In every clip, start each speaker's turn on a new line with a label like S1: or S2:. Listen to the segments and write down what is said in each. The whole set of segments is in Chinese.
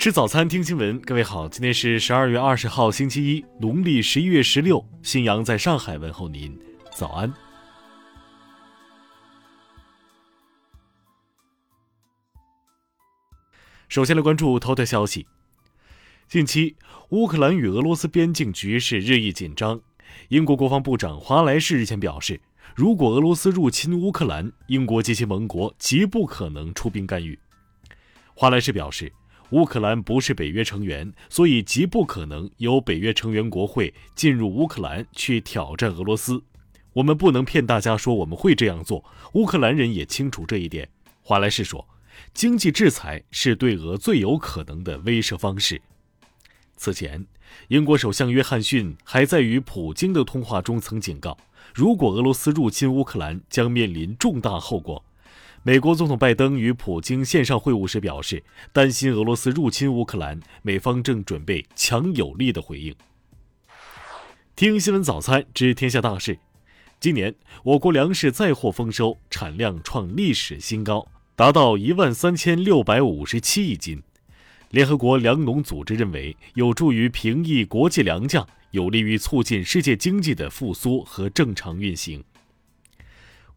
S1: 吃早餐，听新闻。各位好，今天是十二月二十号，星期一，农历十一月十六。新阳在上海问候您，早安。首先来关注头条消息。近期，乌克兰与俄罗斯边境局势日益紧张。英国国防部长华莱士日前表示，如果俄罗斯入侵乌克兰，英国及其盟国极不可能出兵干预。华莱士表示。乌克兰不是北约成员，所以极不可能由北约成员国会进入乌克兰去挑战俄罗斯。我们不能骗大家说我们会这样做，乌克兰人也清楚这一点。华莱士说，经济制裁是对俄最有可能的威慑方式。此前，英国首相约翰逊还在与普京的通话中曾警告，如果俄罗斯入侵乌克兰，将面临重大后果。美国总统拜登与普京线上会晤时表示，担心俄罗斯入侵乌克兰，美方正准备强有力的回应。听新闻早餐知天下大事。今年我国粮食再获丰收，产量创历史新高，达到一万三千六百五十七亿斤。联合国粮农组织认为，有助于平抑国际粮价，有利于促进世界经济的复苏和正常运行。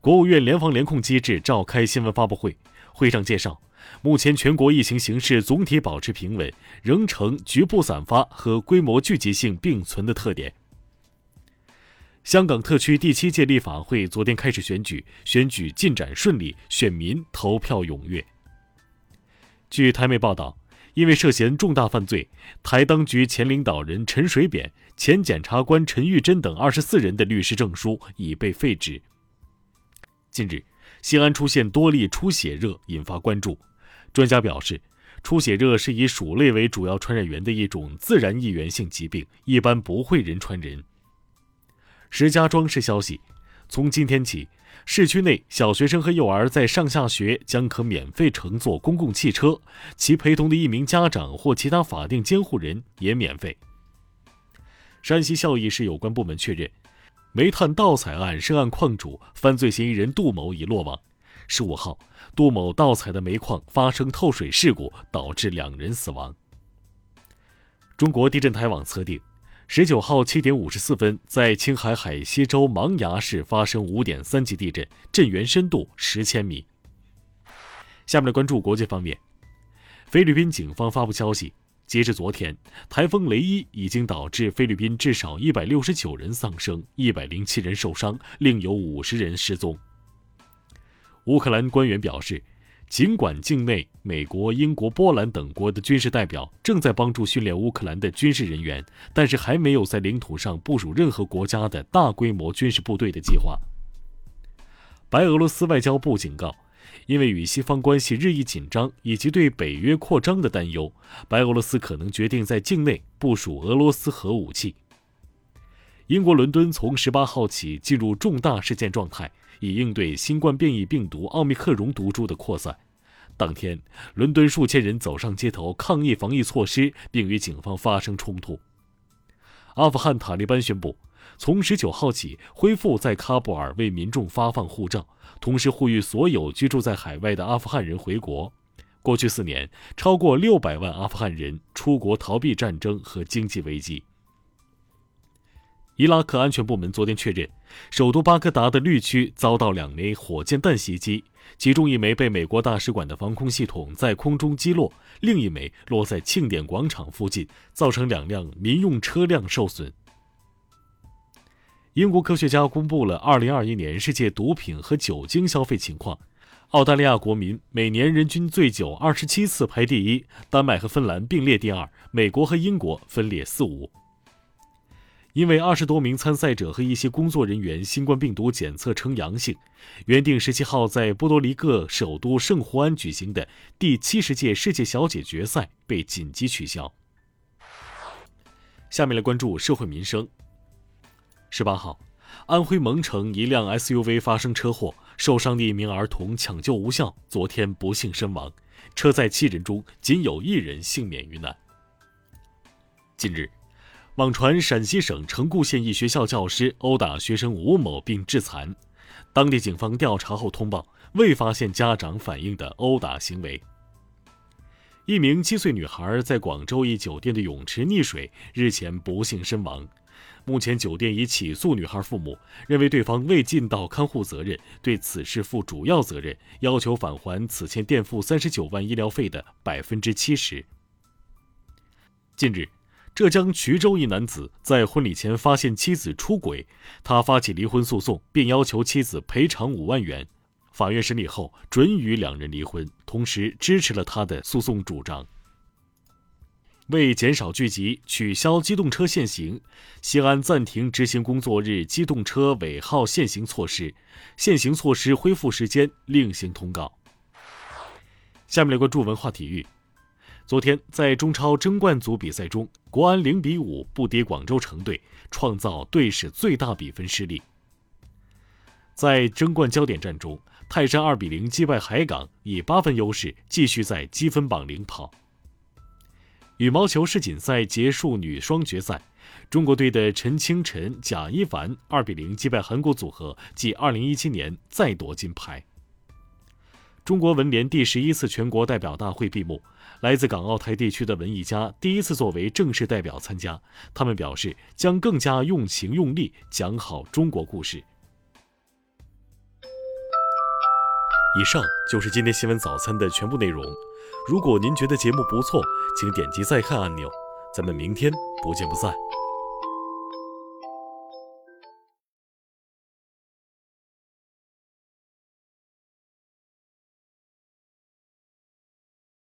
S1: 国务院联防联控机制召开新闻发布会，会上介绍，目前全国疫情形势总体保持平稳，仍呈局部散发和规模聚集性并存的特点。香港特区第七届立法会昨天开始选举，选举进展顺利，选民投票踊跃。据台媒报道，因为涉嫌重大犯罪，台当局前领导人陈水扁、前检察官陈玉珍等二十四人的律师证书已被废止。近日，西安出现多例出血热，引发关注。专家表示，出血热是以鼠类为主要传染源的一种自然疫源性疾病，一般不会人传人。石家庄市消息，从今天起，市区内小学生和幼儿在上下学将可免费乘坐公共汽车，其陪同的一名家长或其他法定监护人也免费。山西孝义市有关部门确认。煤炭盗采案涉案矿主、犯罪嫌疑人杜某已落网。十五号，杜某盗采的煤矿发生透水事故，导致两人死亡。中国地震台网测定，十九号七点五十四分，在青海海西州芒崖市发生五点三级地震，震源深度十千米。下面来关注国际方面，菲律宾警方发布消息。截至昨天，台风雷伊已经导致菲律宾至少一百六十九人丧生，一百零七人受伤，另有五十人失踪。乌克兰官员表示，尽管境内美国、英国、波兰等国的军事代表正在帮助训练乌克兰的军事人员，但是还没有在领土上部署任何国家的大规模军事部队的计划。白俄罗斯外交部警告。因为与西方关系日益紧张，以及对北约扩张的担忧，白俄罗斯可能决定在境内部署俄罗斯核武器。英国伦敦从十八号起进入重大事件状态，以应对新冠变异病毒奥密克戎毒株的扩散。当天，伦敦数千人走上街头抗议防疫措施，并与警方发生冲突。阿富汗塔利班宣布。从十九号起恢复在喀布尔为民众发放护照，同时呼吁所有居住在海外的阿富汗人回国。过去四年，超过六百万阿富汗人出国逃避战争和经济危机。伊拉克安全部门昨天确认，首都巴格达的绿区遭到两枚火箭弹袭击，其中一枚被美国大使馆的防空系统在空中击落，另一枚落在庆典广场附近，造成两辆民用车辆受损。英国科学家公布了2021年世界毒品和酒精消费情况。澳大利亚国民每年人均醉酒27次排第一，丹麦和芬兰并列第二，美国和英国分列四五。因为二十多名参赛者和一些工作人员新冠病毒检测呈阳性，原定17号在波多黎各首都圣胡安举行的第七十届世界小姐决赛被紧急取消。下面来关注社会民生。十八号，安徽蒙城一辆 SUV 发生车祸，受伤的一名儿童抢救无效，昨天不幸身亡。车载七人中，仅有一人幸免于难。近日，网传陕西省城固县一学校教师殴打学生吴某并致残，当地警方调查后通报，未发现家长反映的殴打行为。一名七岁女孩在广州一酒店的泳池溺水，日前不幸身亡。目前，酒店已起诉女孩父母，认为对方未尽到看护责任，对此事负主要责任，要求返还此前垫付三十九万医疗费的百分之七十。近日，浙江衢州一男子在婚礼前发现妻子出轨，他发起离婚诉讼，并要求妻子赔偿五万元。法院审理后准予两人离婚，同时支持了他的诉讼主张。为减少聚集，取消机动车限行，西安暂停执行工作日机动车尾号限行措施，限行措施恢复时间另行通告。下面来关注文化体育。昨天在中超争冠组比赛中，国安零比五不敌广州城队，创造队史最大比分失利。在争冠焦点战中，泰山二比零击败海港，以八分优势继续在积分榜领跑。羽毛球世锦赛结束女双决赛，中国队的陈清晨、贾一凡二比零击败韩国组合，继二零一七年再夺金牌。中国文联第十一次全国代表大会闭幕，来自港澳台地区的文艺家第一次作为正式代表参加，他们表示将更加用情用力讲好中国故事。以上就是今天新闻早餐的全部内容。如果您觉得节目不错，请点击再看按钮。咱们明天不见不散。